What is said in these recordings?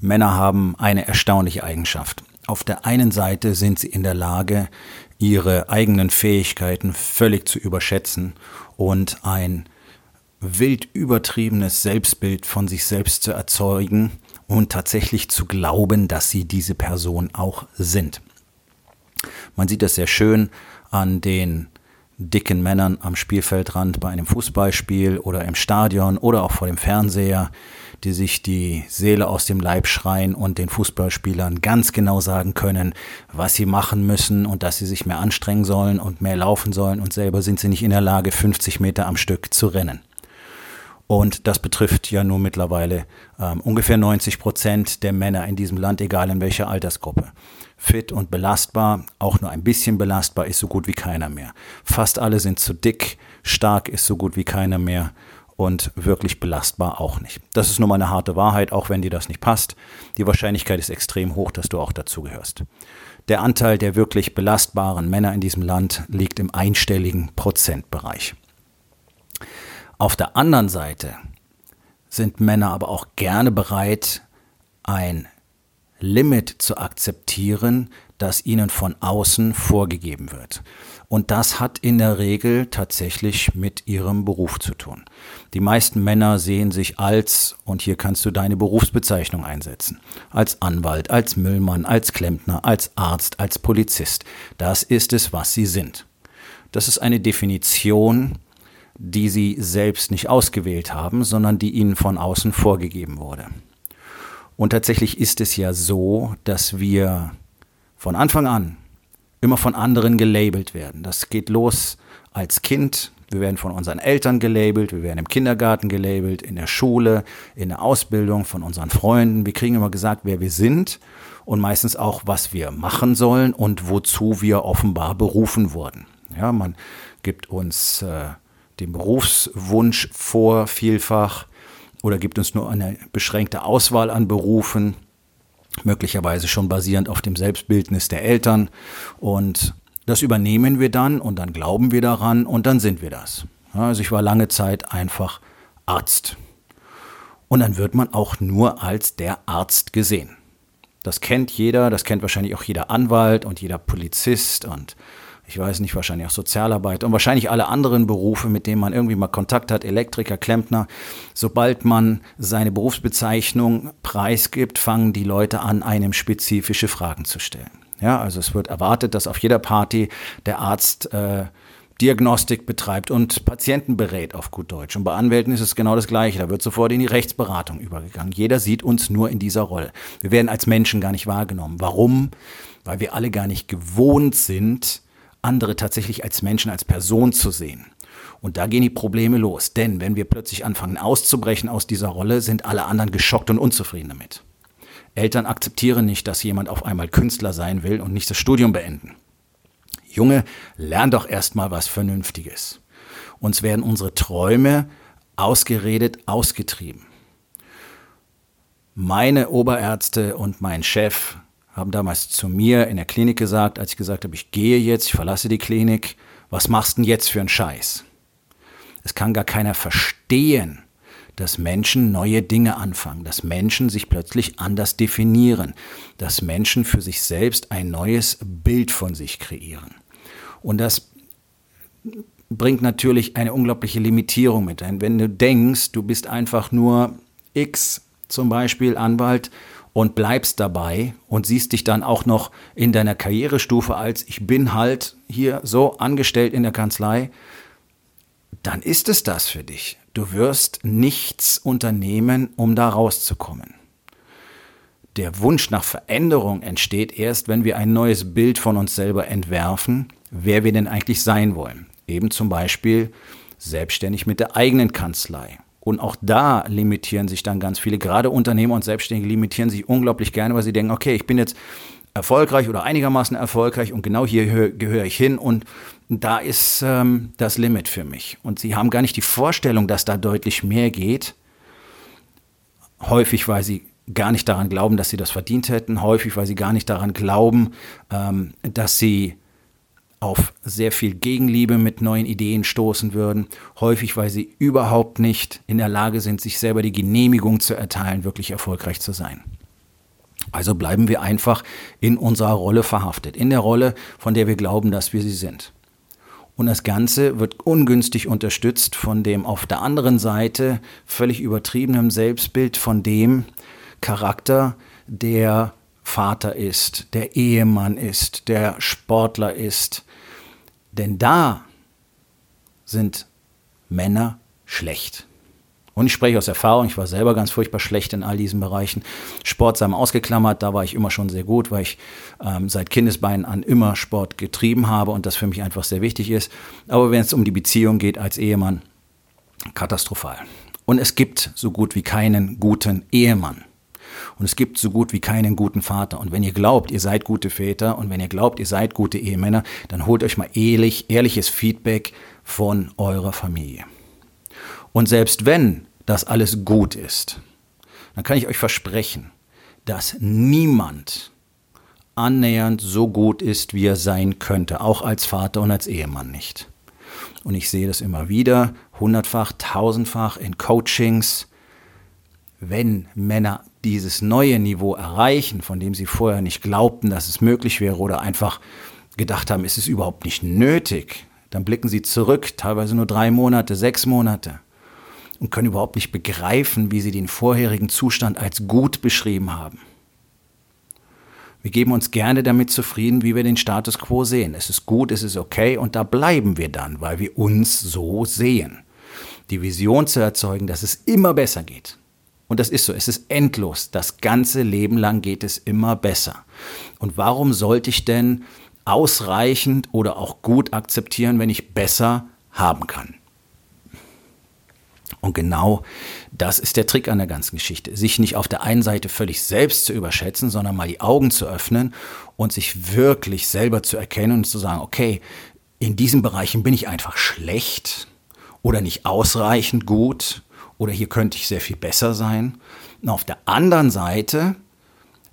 Männer haben eine erstaunliche Eigenschaft. Auf der einen Seite sind sie in der Lage, ihre eigenen Fähigkeiten völlig zu überschätzen und ein wild übertriebenes Selbstbild von sich selbst zu erzeugen und tatsächlich zu glauben, dass sie diese Person auch sind. Man sieht das sehr schön an den dicken Männern am Spielfeldrand bei einem Fußballspiel oder im Stadion oder auch vor dem Fernseher, die sich die Seele aus dem Leib schreien und den Fußballspielern ganz genau sagen können, was sie machen müssen und dass sie sich mehr anstrengen sollen und mehr laufen sollen und selber sind sie nicht in der Lage, 50 Meter am Stück zu rennen. Und das betrifft ja nur mittlerweile ähm, ungefähr 90 Prozent der Männer in diesem Land, egal in welcher Altersgruppe. Fit und belastbar, auch nur ein bisschen belastbar ist so gut wie keiner mehr. Fast alle sind zu dick, stark ist so gut wie keiner mehr und wirklich belastbar auch nicht. Das ist nur mal eine harte Wahrheit, auch wenn dir das nicht passt. Die Wahrscheinlichkeit ist extrem hoch, dass du auch dazu gehörst. Der Anteil der wirklich belastbaren Männer in diesem Land liegt im einstelligen Prozentbereich. Auf der anderen Seite sind Männer aber auch gerne bereit, ein Limit zu akzeptieren, das ihnen von außen vorgegeben wird. Und das hat in der Regel tatsächlich mit ihrem Beruf zu tun. Die meisten Männer sehen sich als, und hier kannst du deine Berufsbezeichnung einsetzen, als Anwalt, als Müllmann, als Klempner, als Arzt, als Polizist. Das ist es, was sie sind. Das ist eine Definition, die sie selbst nicht ausgewählt haben, sondern die ihnen von außen vorgegeben wurde. Und tatsächlich ist es ja so, dass wir von Anfang an immer von anderen gelabelt werden. Das geht los als Kind. Wir werden von unseren Eltern gelabelt, wir werden im Kindergarten gelabelt, in der Schule, in der Ausbildung, von unseren Freunden. Wir kriegen immer gesagt, wer wir sind und meistens auch, was wir machen sollen und wozu wir offenbar berufen wurden. Ja, man gibt uns äh, den Berufswunsch vor, vielfach, oder gibt uns nur eine beschränkte Auswahl an Berufen möglicherweise schon basierend auf dem Selbstbildnis der Eltern. Und das übernehmen wir dann und dann glauben wir daran und dann sind wir das. Also ich war lange Zeit einfach Arzt. Und dann wird man auch nur als der Arzt gesehen. Das kennt jeder, das kennt wahrscheinlich auch jeder Anwalt und jeder Polizist und ich weiß nicht, wahrscheinlich auch Sozialarbeit und wahrscheinlich alle anderen Berufe, mit denen man irgendwie mal Kontakt hat, Elektriker, Klempner. Sobald man seine Berufsbezeichnung preisgibt, fangen die Leute an, einem spezifische Fragen zu stellen. Ja, also es wird erwartet, dass auf jeder Party der Arzt äh, Diagnostik betreibt und Patienten berät auf gut Deutsch. Und bei Anwälten ist es genau das Gleiche. Da wird sofort in die Rechtsberatung übergegangen. Jeder sieht uns nur in dieser Rolle. Wir werden als Menschen gar nicht wahrgenommen. Warum? Weil wir alle gar nicht gewohnt sind, andere tatsächlich als Menschen, als Person zu sehen. Und da gehen die Probleme los. Denn wenn wir plötzlich anfangen auszubrechen aus dieser Rolle, sind alle anderen geschockt und unzufrieden damit. Eltern akzeptieren nicht, dass jemand auf einmal Künstler sein will und nicht das Studium beenden. Junge, lern doch erstmal was Vernünftiges. Uns werden unsere Träume ausgeredet, ausgetrieben. Meine Oberärzte und mein Chef haben damals zu mir in der Klinik gesagt, als ich gesagt habe, ich gehe jetzt, ich verlasse die Klinik, was machst du denn jetzt für einen Scheiß? Es kann gar keiner verstehen, dass Menschen neue Dinge anfangen, dass Menschen sich plötzlich anders definieren, dass Menschen für sich selbst ein neues Bild von sich kreieren. Und das bringt natürlich eine unglaubliche Limitierung mit ein. Wenn du denkst, du bist einfach nur X, zum Beispiel Anwalt, und bleibst dabei und siehst dich dann auch noch in deiner Karrierestufe als ich bin halt hier so angestellt in der Kanzlei, dann ist es das für dich. Du wirst nichts unternehmen, um da rauszukommen. Der Wunsch nach Veränderung entsteht erst, wenn wir ein neues Bild von uns selber entwerfen, wer wir denn eigentlich sein wollen. Eben zum Beispiel selbstständig mit der eigenen Kanzlei Und auch da limitieren sich dann ganz viele, gerade Unternehmer und Selbstständige limitieren sich unglaublich gerne, weil sie denken, okay, ich bin jetzt erfolgreich oder einigermaßen erfolgreich und genau hier gehöre ich hin und da ist ähm, das Limit für mich. Und sie haben gar nicht die Vorstellung, dass da deutlich mehr geht. Häufig, weil sie gar nicht daran glauben, dass sie das verdient hätten. Häufig, weil sie gar nicht daran glauben, ähm, dass sie auf sehr viel Gegenliebe mit neuen Ideen stoßen würden. Häufig, weil sie überhaupt nicht in der Lage sind, sich selber die Genehmigung zu erteilen, wirklich erfolgreich zu sein. Also bleiben wir einfach in unserer Rolle verhaftet, in der Rolle, von der wir glauben, dass wir sie sind. Und das Ganze wird ungünstig unterstützt von dem auf der anderen Seite völlig übertriebenen Selbstbild von dem Charakter, der Vater ist, der Ehemann ist, der Sportler ist. Denn da sind Männer schlecht. Und ich spreche aus Erfahrung, ich war selber ganz furchtbar schlecht in all diesen Bereichen. Sport sei ausgeklammert, da war ich immer schon sehr gut, weil ich ähm, seit Kindesbeinen an immer Sport getrieben habe und das für mich einfach sehr wichtig ist. Aber wenn es um die Beziehung geht als Ehemann, katastrophal. Und es gibt so gut wie keinen guten Ehemann. Und es gibt so gut wie keinen guten Vater. Und wenn ihr glaubt, ihr seid gute Väter und wenn ihr glaubt, ihr seid gute Ehemänner, dann holt euch mal ehrlich, ehrliches Feedback von eurer Familie. Und selbst wenn das alles gut ist, dann kann ich euch versprechen, dass niemand annähernd so gut ist, wie er sein könnte, auch als Vater und als Ehemann nicht. Und ich sehe das immer wieder, hundertfach, tausendfach in Coachings, wenn Männer dieses neue Niveau erreichen, von dem sie vorher nicht glaubten, dass es möglich wäre oder einfach gedacht haben, es ist überhaupt nicht nötig, dann blicken sie zurück, teilweise nur drei Monate, sechs Monate und können überhaupt nicht begreifen, wie sie den vorherigen Zustand als gut beschrieben haben. Wir geben uns gerne damit zufrieden, wie wir den Status quo sehen. Es ist gut, es ist okay und da bleiben wir dann, weil wir uns so sehen. Die Vision zu erzeugen, dass es immer besser geht. Und das ist so, es ist endlos. Das ganze Leben lang geht es immer besser. Und warum sollte ich denn ausreichend oder auch gut akzeptieren, wenn ich besser haben kann? Und genau das ist der Trick an der ganzen Geschichte. Sich nicht auf der einen Seite völlig selbst zu überschätzen, sondern mal die Augen zu öffnen und sich wirklich selber zu erkennen und zu sagen, okay, in diesen Bereichen bin ich einfach schlecht oder nicht ausreichend gut oder hier könnte ich sehr viel besser sein. Und auf der anderen Seite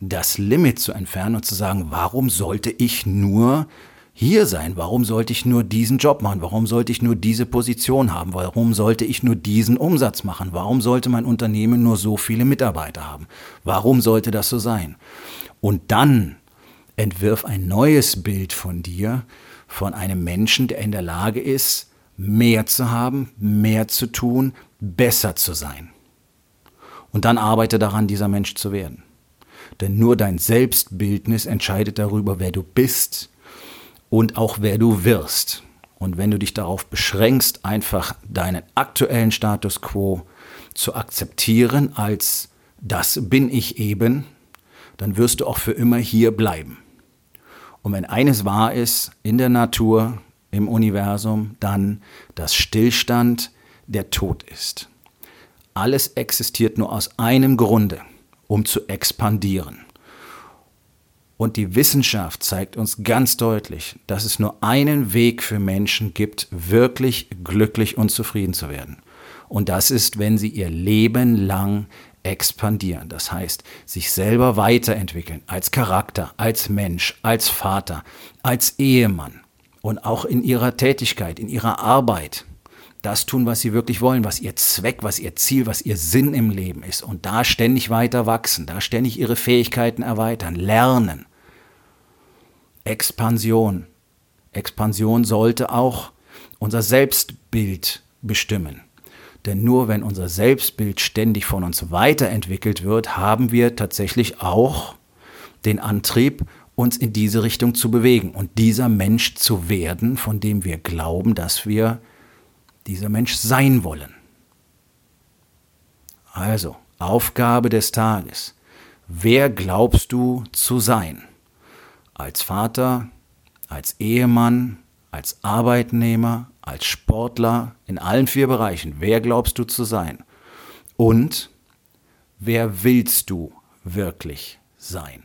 das Limit zu entfernen und zu sagen, warum sollte ich nur hier sein? Warum sollte ich nur diesen Job machen? Warum sollte ich nur diese Position haben? Warum sollte ich nur diesen Umsatz machen? Warum sollte mein Unternehmen nur so viele Mitarbeiter haben? Warum sollte das so sein? Und dann entwirf ein neues Bild von dir, von einem Menschen, der in der Lage ist, mehr zu haben, mehr zu tun, besser zu sein. Und dann arbeite daran, dieser Mensch zu werden. Denn nur dein Selbstbildnis entscheidet darüber, wer du bist und auch wer du wirst. Und wenn du dich darauf beschränkst, einfach deinen aktuellen Status quo zu akzeptieren als das bin ich eben, dann wirst du auch für immer hier bleiben. Und wenn eines wahr ist in der Natur, im Universum, dann, dass Stillstand der Tod ist. Alles existiert nur aus einem Grunde, um zu expandieren. Und die Wissenschaft zeigt uns ganz deutlich, dass es nur einen Weg für Menschen gibt, wirklich glücklich und zufrieden zu werden. Und das ist, wenn sie ihr Leben lang expandieren. Das heißt, sich selber weiterentwickeln als Charakter, als Mensch, als Vater, als Ehemann und auch in ihrer Tätigkeit, in ihrer Arbeit. Das tun, was sie wirklich wollen, was ihr Zweck, was ihr Ziel, was ihr Sinn im Leben ist. Und da ständig weiter wachsen, da ständig ihre Fähigkeiten erweitern, lernen. Expansion. Expansion sollte auch unser Selbstbild bestimmen. Denn nur wenn unser Selbstbild ständig von uns weiterentwickelt wird, haben wir tatsächlich auch den Antrieb, uns in diese Richtung zu bewegen und dieser Mensch zu werden, von dem wir glauben, dass wir dieser Mensch sein wollen. Also, Aufgabe des Tages. Wer glaubst du zu sein? als Vater, als Ehemann, als Arbeitnehmer, als Sportler, in allen vier Bereichen. Wer glaubst du zu sein? Und wer willst du wirklich sein?